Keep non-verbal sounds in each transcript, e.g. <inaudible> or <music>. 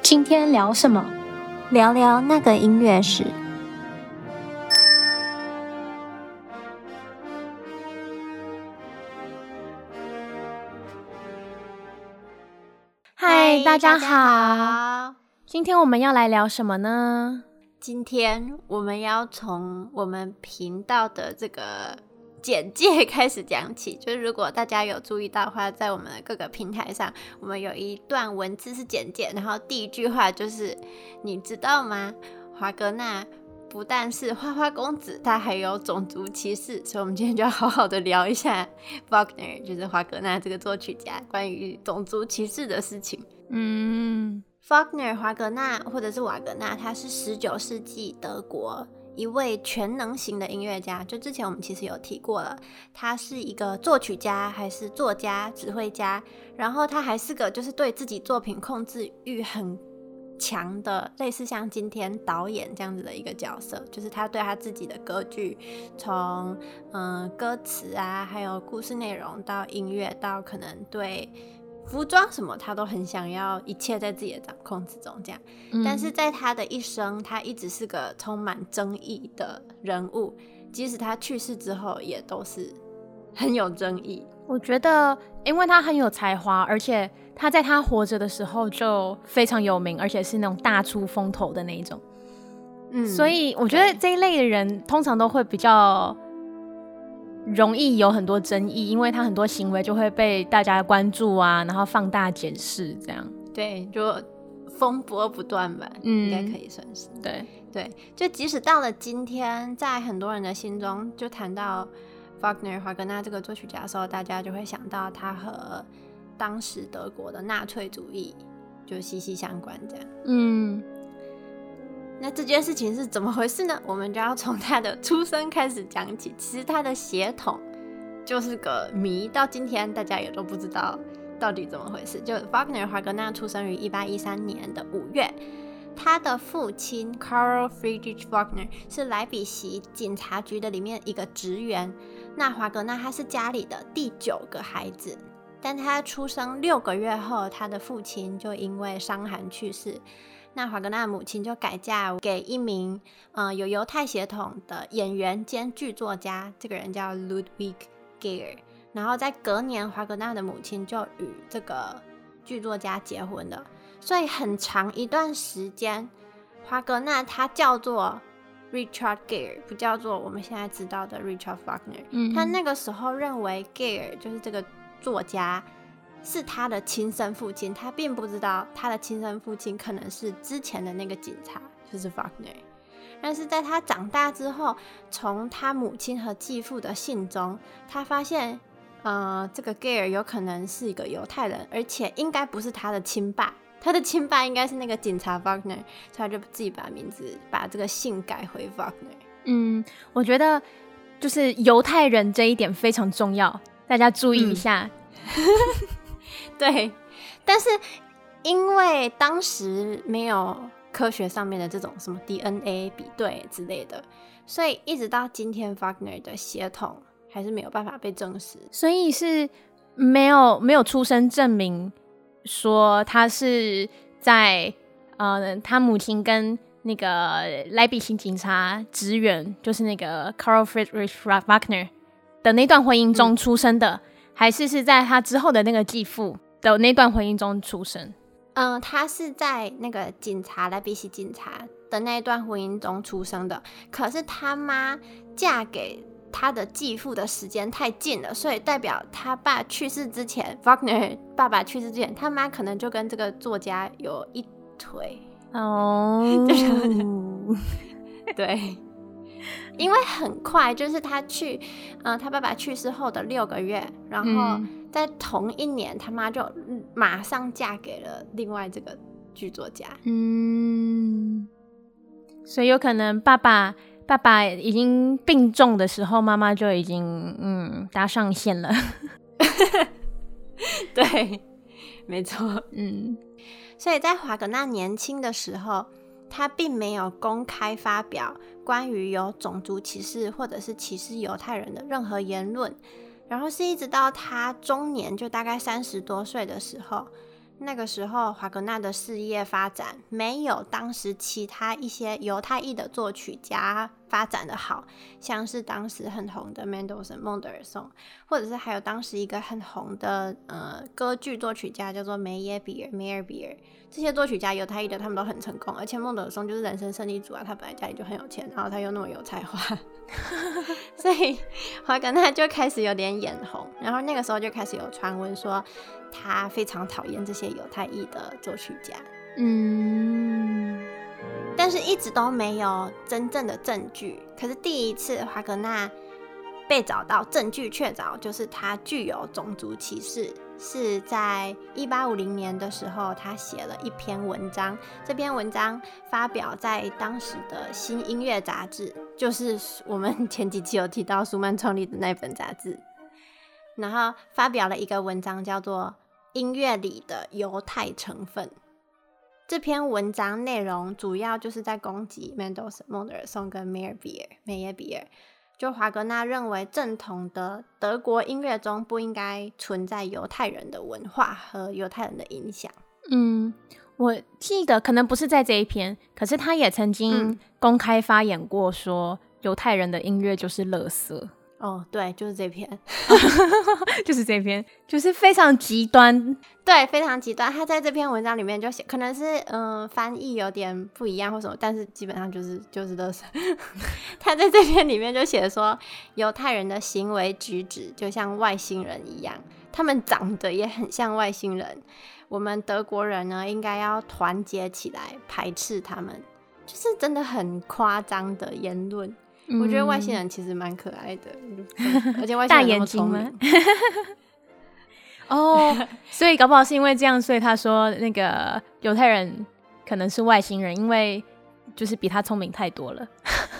今天聊什么？聊聊那个音乐史。嗨，大家好。今天我们要来聊什么呢？今天我们要从我们频道的这个。简介开始讲起，<laughs> 就是如果大家有注意到的话，在我们的各个平台上，我们有一段文字是简介，然后第一句话就是：你知道吗？华格纳不但是花花公子，他还有种族歧视。所以，我们今天就要好好的聊一下 <laughs> Wagner，就是华格纳这个作曲家关于种族歧视的事情。嗯，Wagner 华格纳或者是瓦格纳，他是十九世纪德国。一位全能型的音乐家，就之前我们其实有提过了，他是一个作曲家，还是作家、指挥家，然后他还是个就是对自己作品控制欲很强的，类似像今天导演这样子的一个角色，就是他对他自己的歌剧，从嗯歌词啊，还有故事内容到音乐，到可能对。服装什么，他都很想要一切在自己的掌控之中，这样。嗯。但是在他的一生，他一直是个充满争议的人物，即使他去世之后，也都是很有争议。我觉得，因为他很有才华，而且他在他活着的时候就非常有名，而且是那种大出风头的那一种。嗯，所以我觉得这一类的人通常都会比较。容易有很多争议，因为他很多行为就会被大家关注啊，然后放大检视，这样。对，就风波不断吧，嗯，应该可以算是。对对，就即使到了今天，在很多人的心中，就谈到 Wagner 华格纳这个作曲家的时候，大家就会想到他和当时德国的纳粹主义就息息相关，这样。嗯。那这件事情是怎么回事呢？我们就要从他的出生开始讲起。其实他的血统就是个谜，到今天大家也都不知道到底怎么回事。就 Wagner 华格纳出生于一八一三年的五月，他的父亲 Karl Friedrich Wagner 是莱比锡警察局的里面一个职员。那华格纳他是家里的第九个孩子，但他出生六个月后，他的父亲就因为伤寒去世。那华格纳的母亲就改嫁给一名呃有犹太血统的演员兼剧作家，这个人叫 Ludwig Geyer。然后在隔年，华格纳的母亲就与这个剧作家结婚了。所以很长一段时间，华格纳他叫做 Richard Geyer，不叫做我们现在知道的 Richard Wagner。嗯，他那个时候认为 Geyer 就是这个作家。是他的亲生父亲，他并不知道他的亲生父亲可能是之前的那个警察，就是 Wagner。但是在他长大之后，从他母亲和继父的信中，他发现，呃，这个 Geyer 有可能是一个犹太人，而且应该不是他的亲爸，他的亲爸应该是那个警察 Wagner，所以他就自己把名字把这个姓改回 Wagner。嗯，我觉得就是犹太人这一点非常重要，大家注意一下。嗯 <laughs> <laughs> 对，但是因为当时没有科学上面的这种什么 DNA 比对之类的，所以一直到今天，Wagner 的血统还是没有办法被证实。所以是没有没有出生证明说他是在呃他母亲跟那个莱比锡警察职员，就是那个 Carl Friedrich Wagner 的那段婚姻中出生的，嗯、还是是在他之后的那个继父的那段婚姻中出生，嗯，他是在那个警察莱比锡警察的那一段婚姻中出生的。可是他妈嫁给他的继父的时间太近了，所以代表他爸去世之前，<laughs> Wagner 爸爸去世之前，他妈可能就跟这个作家有一腿哦。<laughs> <laughs> 对，因为很快就是他去，嗯，他爸爸去世后的六个月，然后。嗯在同一年，他妈就马上嫁给了另外这个剧作家。嗯，所以有可能爸爸爸爸已经病重的时候，妈妈就已经嗯搭上线了。<laughs> 对，没错。嗯，所以在华格纳年轻的时候，他并没有公开发表关于有种族歧视或者是歧视犹太人的任何言论。然后是一直到他中年，就大概三十多岁的时候。那个时候，华格纳的事业发展没有当时其他一些犹太裔的作曲家发展的好，像是当时很红的 Mendelssohn 孟德尔颂，或者是还有当时一个很红的呃歌剧作曲家叫做梅耶比尔梅尔比尔，这些作曲家犹太裔的他们都很成功，而且孟德尔颂就是人生胜利组啊，他本来家里就很有钱，然后他又那么有才华，<laughs> 所以华格纳就开始有点眼红，然后那个时候就开始有传闻说。他非常讨厌这些犹太裔的作曲家，嗯，但是一直都没有真正的证据。可是第一次华格纳被找到证据确凿，就是他具有种族歧视，是在一八五零年的时候，他写了一篇文章。这篇文章发表在当时的新音乐杂志，就是我们前几期有提到舒曼创立的那本杂志。然后发表了一个文章，叫做《音乐里的犹太成分》。这篇文章内容主要就是在攻击 Mendelssohn、孟德尔颂跟梅尔比尔、梅耶比尔。就华格纳认为，正统的德国音乐中不应该存在犹太人的文化和犹太人的影响。嗯，我记得可能不是在这一篇，可是他也曾经公开发言过，说犹太人的音乐就是垃圾。哦，对，就是这篇，<laughs> 就是这篇，就是非常极端，对，非常极端。他在这篇文章里面就写，可能是嗯、呃、翻译有点不一样或什么，但是基本上就是就是都是。<laughs> 他在这篇里面就写说，犹太人的行为举止就像外星人一样，他们长得也很像外星人。我们德国人呢，应该要团结起来排斥他们，就是真的很夸张的言论。我觉得外星人其实蛮可爱的，嗯、而且外星人那么聪明。<laughs> 哦，oh, 所以搞不好是因为这样，所以他说那个犹太人可能是外星人，因为就是比他聪明太多了。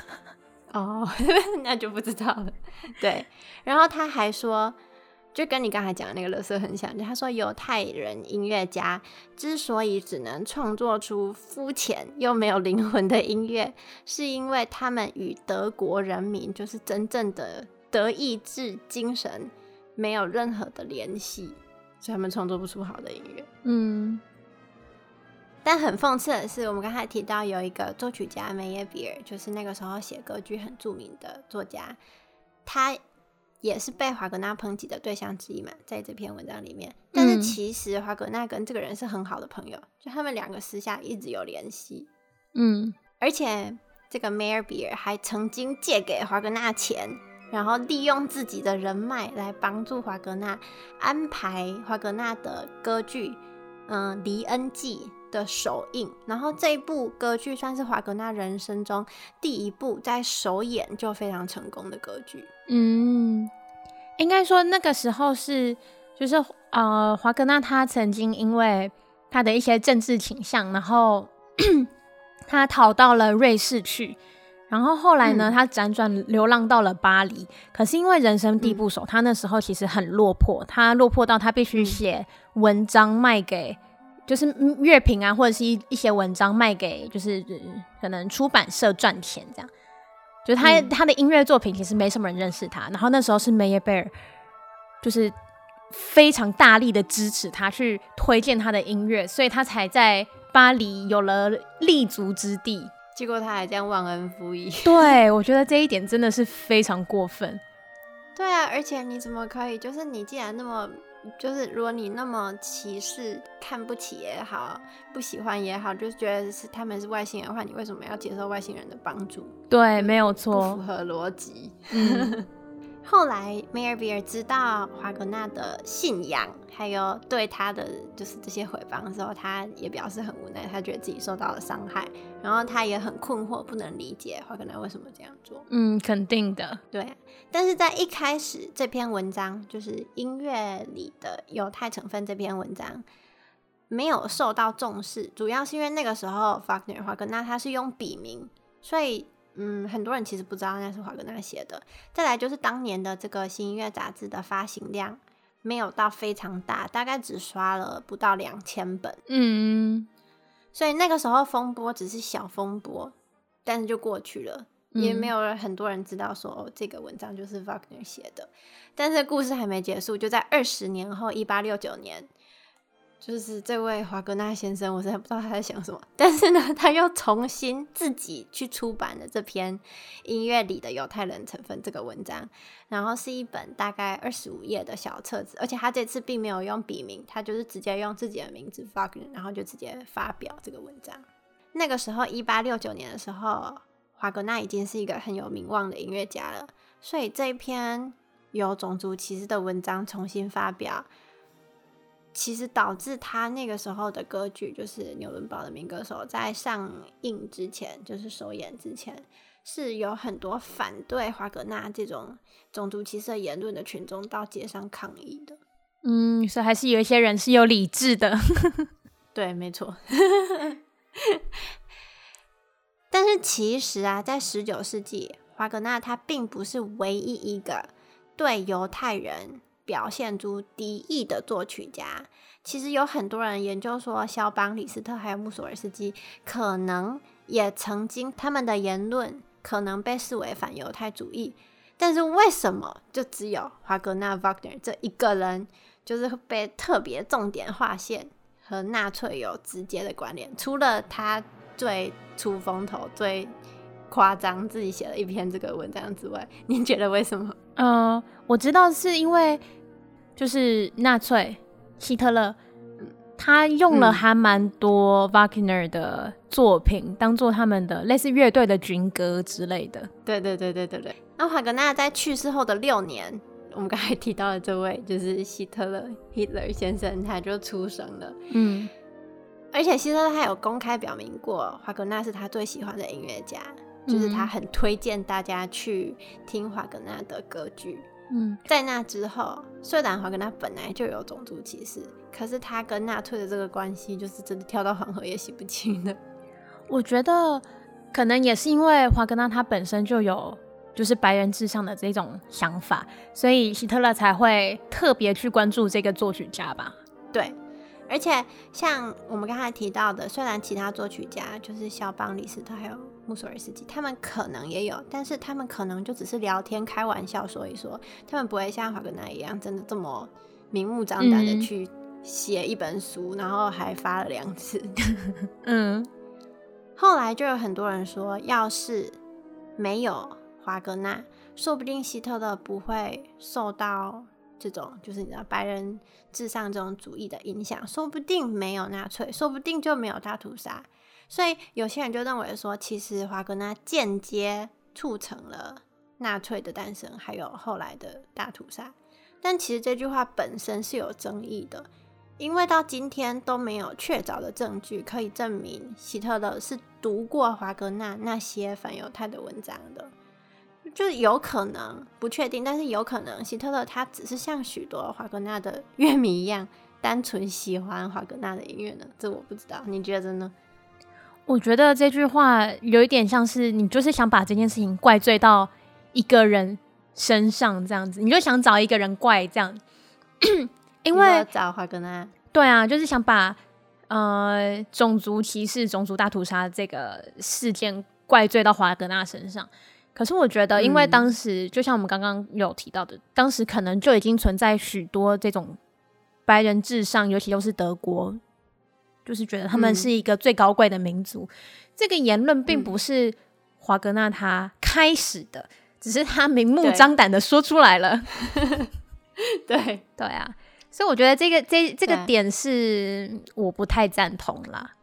<laughs> 哦，oh, <laughs> 那就不知道了。对，然后他还说。就跟你刚才讲的那个乐色很像，就他说犹太人音乐家之所以只能创作出肤浅又没有灵魂的音乐，是因为他们与德国人民就是真正的德意志精神没有任何的联系，所以他们创作不出好的音乐。嗯，但很讽刺的是，我们刚才提到有一个作曲家梅耶比尔，就是那个时候写歌剧很著名的作家，他。也是被华格纳抨击的对象之一嘛，在这篇文章里面。但是其实华格纳跟这个人是很好的朋友，就他们两个私下一直有联系。嗯，而且这个梅尔比尔还曾经借给华格纳钱，然后利用自己的人脉来帮助华格纳安排华格纳的歌剧，嗯，《黎恩记》的首映。然后这一部歌剧算是华格纳人生中第一部在首演就非常成功的歌剧。嗯，应该说那个时候是，就是呃，华格纳他曾经因为他的一些政治倾向，然后 <clears throat> 他逃到了瑞士去，然后后来呢，嗯、他辗转流浪到了巴黎。可是因为人生地不熟，嗯、他那时候其实很落魄，他落魄到他必须写文章卖给，就是乐评啊，或者是一一些文章卖给，就是可能出版社赚钱这样。就他、嗯、他的音乐作品其实没什么人认识他，然后那时候是梅耶贝尔，就是非常大力的支持他去推荐他的音乐，所以他才在巴黎有了立足之地。结果他还这样忘恩负义，对，我觉得这一点真的是非常过分。对啊，而且你怎么可以？就是你既然那么。就是如果你那么歧视、看不起也好，不喜欢也好，就是觉得是他们是外星人的话，你为什么要接受外星人的帮助？对，没有错，不符合逻辑。嗯 <laughs> 后来，梅尔比尔知道华格纳的信仰，还有对他的就是这些回谤的时候，他也表示很无奈，他觉得自己受到了伤害，然后他也很困惑，不能理解华格纳为什么这样做。嗯，肯定的，对。但是在一开始，这篇文章就是音乐里的犹太成分这篇文章没有受到重视，主要是因为那个时候法格纳华格纳他是用笔名，所以。嗯，很多人其实不知道那是华格纳写的。再来就是当年的这个新音乐杂志的发行量没有到非常大，大概只刷了不到两千本。嗯，所以那个时候风波只是小风波，但是就过去了，嗯、也没有很多人知道说哦，这个文章就是 Wagner 写的。但是故事还没结束，就在二十年后，一八六九年。就是这位华格纳先生，我实在不知道他在想什么。但是呢，他又重新自己去出版了这篇《音乐里的犹太人成分》这个文章，然后是一本大概二十五页的小册子，而且他这次并没有用笔名，他就是直接用自己的名字 Wagner，然后就直接发表这个文章。那个时候，一八六九年的时候，华格纳已经是一个很有名望的音乐家了，所以这一篇有种族歧视的文章重新发表。其实导致他那个时候的歌剧，就是《纽伦堡的民歌手》，在上映之前，就是首演之前，是有很多反对华格纳这种种族歧视的言论的群众到街上抗议的。嗯，所以还是有一些人是有理智的。<laughs> 对，没错。<laughs> 但是其实啊，在十九世纪，华格纳他并不是唯一一个对犹太人。表现出敌意的作曲家，其实有很多人研究说，肖邦、李斯特还有穆索尔斯基，可能也曾经他们的言论可能被视为反犹太主义，但是为什么就只有华格纳 Wagner 这一个人，就是被特别重点划线和纳粹有直接的关联？除了他最出风头、最夸张，自己写了一篇这个文章之外，你觉得为什么？嗯、我知道是因为。就是纳粹希特勒，他用了还蛮多 Wagner 的作品，嗯、当做他们的类似乐队的军歌之类的。对对对对对对。那华格纳在去世后的六年，我们刚才提到的这位就是希特勒 Hitler 先生，他就出生了。嗯，而且希特勒他有公开表明过，华格纳是他最喜欢的音乐家，就是他很推荐大家去听华格纳的歌剧。嗯，在那之后，虽然华跟他本来就有种族歧视，可是他跟纳粹的这个关系，就是真的跳到黄河也洗不清的。我觉得可能也是因为华格纳他本身就有就是白人至上的这种想法，所以希特勒才会特别去关注这个作曲家吧。对。而且像我们刚才提到的，虽然其他作曲家就是肖邦、李斯特还有穆索尔斯基，他们可能也有，但是他们可能就只是聊天、开玩笑说一说，他们不会像华格纳一样，真的这么明目张胆的去写一本书，然后还发了两次。<laughs> 嗯，后来就有很多人说，要是没有华格纳，说不定希特勒不会受到。这种就是你知道白人至上这种主义的影响，说不定没有纳粹，说不定就没有大屠杀。所以有些人就认为说，其实华格纳间接促成了纳粹的诞生，还有后来的大屠杀。但其实这句话本身是有争议的，因为到今天都没有确凿的证据可以证明希特勒是读过华格纳那些反犹太的文章的。就有可能不确定，但是有可能希特勒他只是像许多华格纳的乐迷一样，单纯喜欢华格纳的音乐呢？这我不知道，你觉得呢？我觉得这句话有一点像是你就是想把这件事情怪罪到一个人身上这样子，你就想找一个人怪这样，因为找华格纳，对啊，就是想把呃种族歧视、种族大屠杀这个事件怪罪到华格纳身上。可是我觉得，因为当时就像我们刚刚有提到的，嗯、当时可能就已经存在许多这种白人至上，尤其都是德国，就是觉得他们是一个最高贵的民族。嗯、这个言论并不是华格纳他开始的，嗯、只是他明目张胆的说出来了。<laughs> 对对啊，所以我觉得这个这这个点是我不太赞同啦。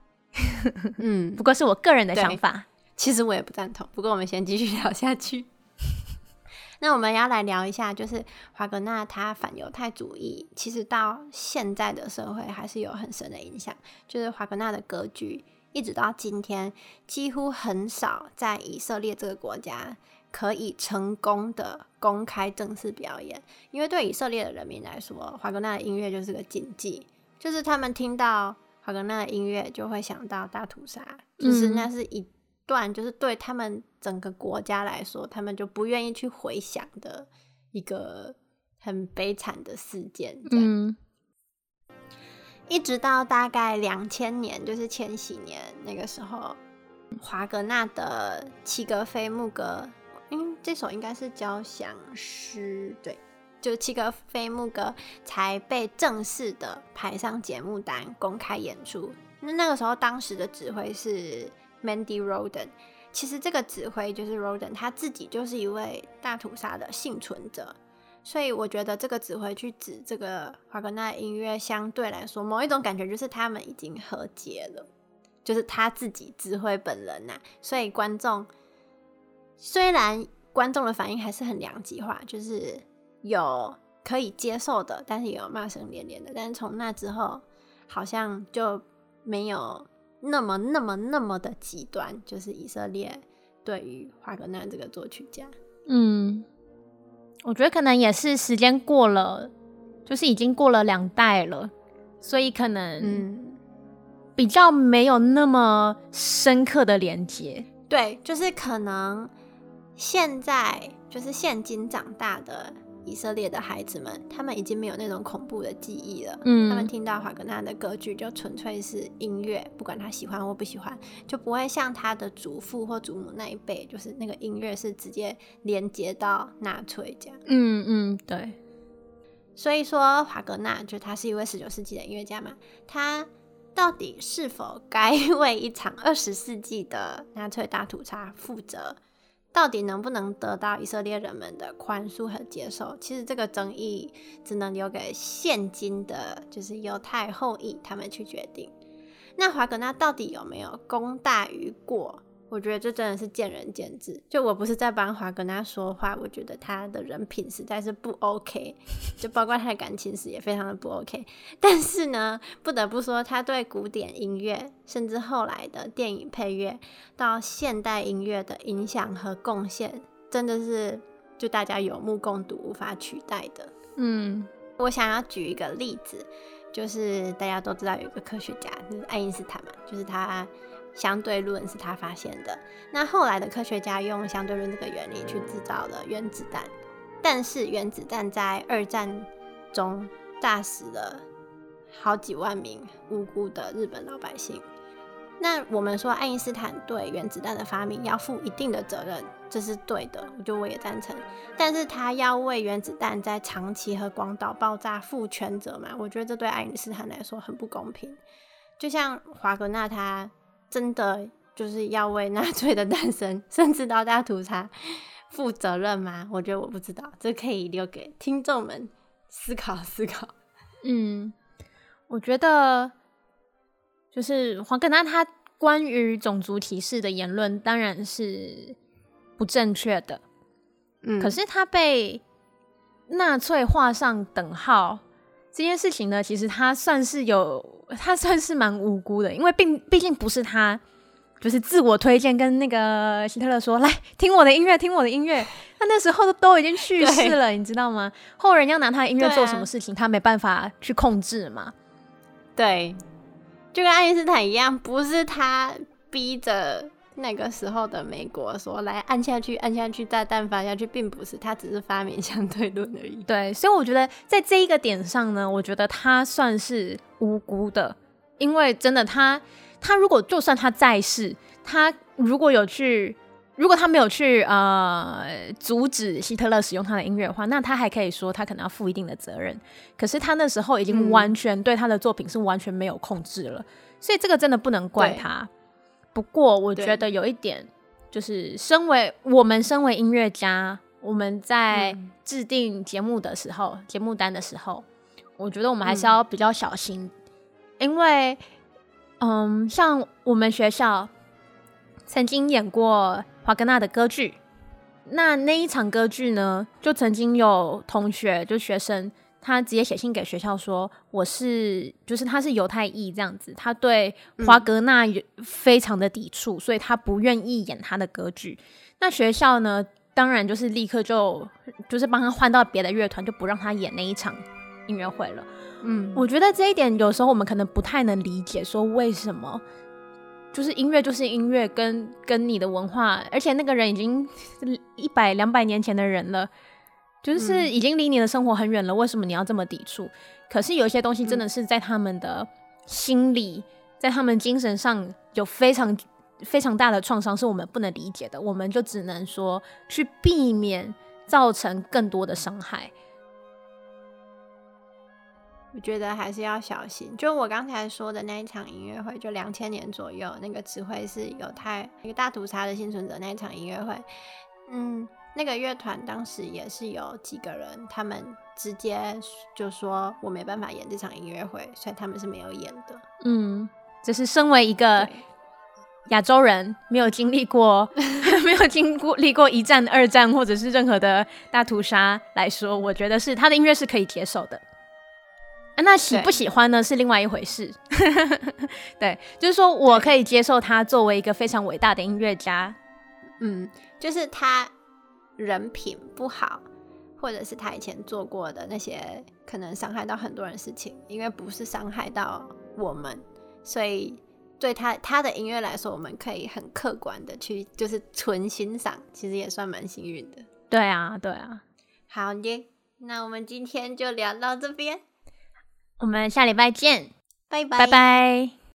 嗯，<laughs> 不过是我个人的想法。其实我也不赞同，不过我们先继续聊下去。<laughs> 那我们要来聊一下，就是华格纳他反犹太主义，其实到现在的社会还是有很深的影响。就是华格纳的格局，一直到今天，几乎很少在以色列这个国家可以成功的公开正式表演，因为对以色列的人民来说，华格纳的音乐就是个禁忌，就是他们听到华格纳的音乐就会想到大屠杀，就是那是一。段就是对他们整个国家来说，他们就不愿意去回想的一个很悲惨的事件。嗯，一直到大概两千年，就是千禧年那个时候，华格纳的《齐格菲牧歌》，嗯，这首应该是交响诗，对，就《七格菲牧歌》才被正式的排上节目单，公开演出。那那个时候，当时的指挥是 Mandy Roden。其实这个指挥就是 Roden，他自己就是一位大屠杀的幸存者，所以我觉得这个指挥去指这个华格纳音乐，相对来说，某一种感觉就是他们已经和解了，就是他自己指挥本人呐、啊，所以观众虽然观众的反应还是很两极化，就是有可以接受的，但是也有骂声连连的，但是从那之后好像就没有。那么、那么、那么的极端，就是以色列对于华格纳这个作曲家，嗯，我觉得可能也是时间过了，就是已经过了两代了，所以可能嗯比较没有那么深刻的连接。对，就是可能现在就是现今长大的。以色列的孩子们，他们已经没有那种恐怖的记忆了。嗯，他们听到华格纳的歌剧，就纯粹是音乐，不管他喜欢或不喜欢，就不会像他的祖父或祖母那一辈，就是那个音乐是直接连接到纳粹这样。嗯嗯，对。所以说，华格纳就他是一位十九世纪的音乐家嘛，他到底是否该 <laughs> 为一场二十世纪的纳粹大屠杀负责？到底能不能得到以色列人们的宽恕和接受？其实这个争议只能留给现今的，就是犹太后裔他们去决定。那华格纳到底有没有功大于过？我觉得这真的是见仁见智。就我不是在帮华跟他说话，我觉得他的人品实在是不 OK，<laughs> 就包括他的感情史也非常的不 OK。但是呢，不得不说，他对古典音乐，甚至后来的电影配乐到现代音乐的影响和贡献，真的是就大家有目共睹、无法取代的。嗯，我想要举一个例子，就是大家都知道有一个科学家，就是爱因斯坦嘛，就是他。相对论是他发现的，那后来的科学家用相对论这个原理去制造了原子弹，但是原子弹在二战中炸死了好几万名无辜的日本老百姓。那我们说爱因斯坦对原子弹的发明要负一定的责任，这是对的，我觉得我也赞成。但是他要为原子弹在长崎和广岛爆炸负全责嘛？我觉得这对爱因斯坦来说很不公平。就像华格纳他。真的就是要为纳粹的诞生，甚至到大屠杀负责任吗？我觉得我不知道，这可以留给听众们思考思考。嗯，我觉得就是黄格纳他关于种族歧视的言论当然是不正确的，嗯，可是他被纳粹画上等号这件事情呢，其实他算是有。他算是蛮无辜的，因为并毕竟不是他，就是自我推荐跟那个希特勒说，来听我的音乐，听我的音乐。他那时候都已经去世了，你知道吗？后人要拿他的音乐做什么事情，啊，他没办法去控制嘛。对，就跟爱因斯坦一样，不是他逼着。那个时候的美国说，来按下去，按下去，炸弹发下去，并不是，他只是发明相对论而已。<laughs> 对，所以我觉得在这一个点上呢，我觉得他算是无辜的，因为真的他，他如果就算他在世，他如果有去，如果他没有去呃阻止希特勒使用他的音乐的话，那他还可以说他可能要负一定的责任。可是他那时候已经完全对他的作品是完全没有控制了，所以这个真的不能怪他。不过，我觉得有一点，就是身为我们身为音乐家，我们在制定节目的时候，节目单的时候，我觉得我们还是要比较小心，因为，嗯，像我们学校曾经演过华格纳的歌剧，那那一场歌剧呢，就曾经有同学，就学生。他直接写信给学校说：“我是，就是他是犹太裔这样子，他对华格纳非常的抵触，所以他不愿意演他的歌剧。那学校呢，当然就是立刻就就是帮他换到别的乐团，就不让他演那一场音乐会了。嗯，我觉得这一点有时候我们可能不太能理解，说为什么就是音乐就是音乐，跟跟你的文化，而且那个人已经一百两百年前的人了。”就是已经离你的生活很远了，为什么你要这么抵触？可是有一些东西真的是在他们的心理，在他们精神上有非常非常大的创伤，是我们不能理解的。我们就只能说去避免造成更多的伤害。我觉得还是要小心。就我刚才说的那一场音乐会，就两千年左右，那个指挥是犹太一个大屠杀的幸存者那一场音乐会。嗯，那个乐团当时也是有几个人，他们直接就说我没办法演这场音乐会，所以他们是没有演的。嗯，就是身为一个亚洲人，没有经历过，<laughs> 没有经历过一战、二战或者是任何的大屠杀来说，我觉得是他的音乐是可以接受的。啊，那喜不喜欢呢？是另外一回事。<laughs> 对，就是说我可以接受他作为一个非常伟大的音乐家。嗯，就是他人品不好，或者是他以前做过的那些可能伤害到很多人事情，因为不是伤害到我们，所以对他他的音乐来说，我们可以很客观的去就是纯欣赏，其实也算蛮幸运的。对啊，对啊。好的，那我们今天就聊到这边。我们下礼拜见，拜拜，拜拜。